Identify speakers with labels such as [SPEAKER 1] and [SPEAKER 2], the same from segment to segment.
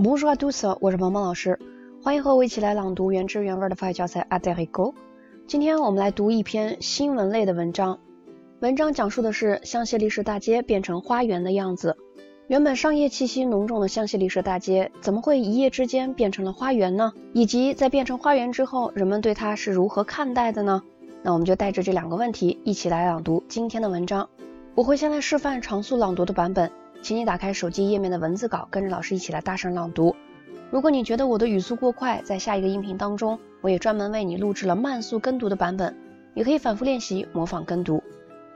[SPEAKER 1] Bonjour à tous，我是萌萌老师，欢迎和我一起来朗读原汁原味的法语教材《a d e r i g o 今天我们来读一篇新闻类的文章，文章讲述的是香榭丽舍大街变成花园的样子。原本商业气息浓重的香榭丽舍大街，怎么会一夜之间变成了花园呢？以及在变成花园之后，人们对它是如何看待的呢？那我们就带着这两个问题一起来朗读今天的文章。我会先来示范常速朗读的版本。请你打开手机页面的文字稿，跟着老师一起来大声朗读。如果你觉得我的语速过快，在下一个音频当中，我也专门为你录制了慢速跟读的版本，你可以反复练习模仿跟读。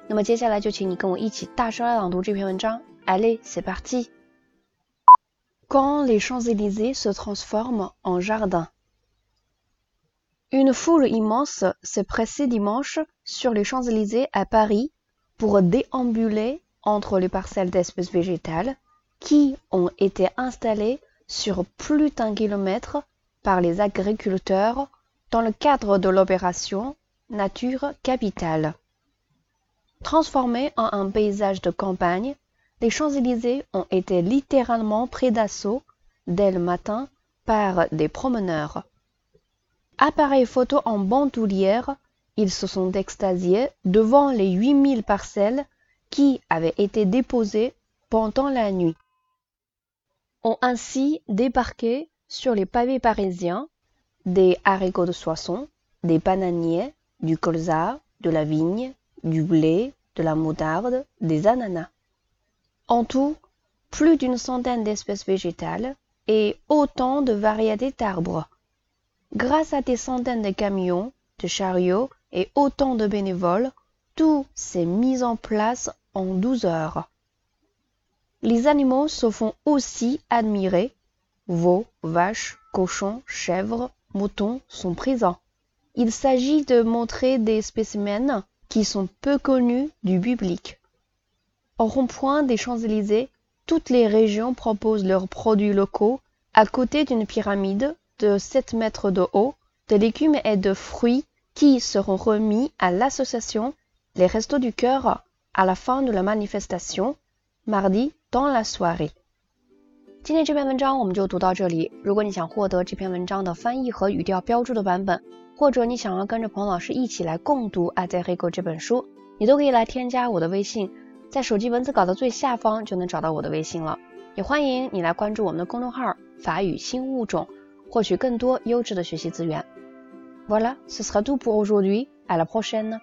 [SPEAKER 1] 那么接下来就请你跟我一起大声来朗读这篇文章。Allez, c'est parti.
[SPEAKER 2] Quand les Champs-Élysées se transforment en jardin. Une foule immense s'est pressée dimanche sur les Champs-Élysées à Paris pour déambuler entre les parcelles d'espèces végétales qui ont été installées sur plus d'un kilomètre par les agriculteurs dans le cadre de l'opération Nature Capitale. Transformés en un paysage de campagne, les Champs-Élysées ont été littéralement pris d'assaut dès le matin par des promeneurs. Appareils photo en bandoulière, ils se sont extasiés devant les 8000 parcelles qui avaient été déposés pendant la nuit, ont ainsi débarqué sur les pavés parisiens des haricots de Soissons, des bananiers, du colza, de la vigne, du blé, de la moutarde, des ananas. En tout, plus d'une centaine d'espèces végétales et autant de variétés d'arbres. Grâce à des centaines de camions, de chariots et autant de bénévoles, tout s'est mis en place en douze heures. Les animaux se font aussi admirer. Veaux, vaches, cochons, chèvres, moutons sont présents. Il s'agit de montrer des spécimens qui sont peu connus du public. Au rond-point des Champs-Élysées, toutes les régions proposent leurs produits locaux à côté d'une pyramide de 7 mètres de haut de légumes et de fruits qui seront remis à l'association Les Restos du Cœur à la fin de la manifestation mardi dans la soirée。
[SPEAKER 1] 今天这篇文章我们就读到这里。如果你想获得这篇文章的翻译和语调标注的版本，或者你想要跟着彭老师一起来共读《爱在黑狗》这本书，你都可以来添加我的微信，在手机文字稿的最下方就能找到我的微信了。也欢迎你来关注我们的公众号“法语新物种”，获取更多优质的学习资源。Voilà, ce sera tout pour aujourd'hui. À la prochaine.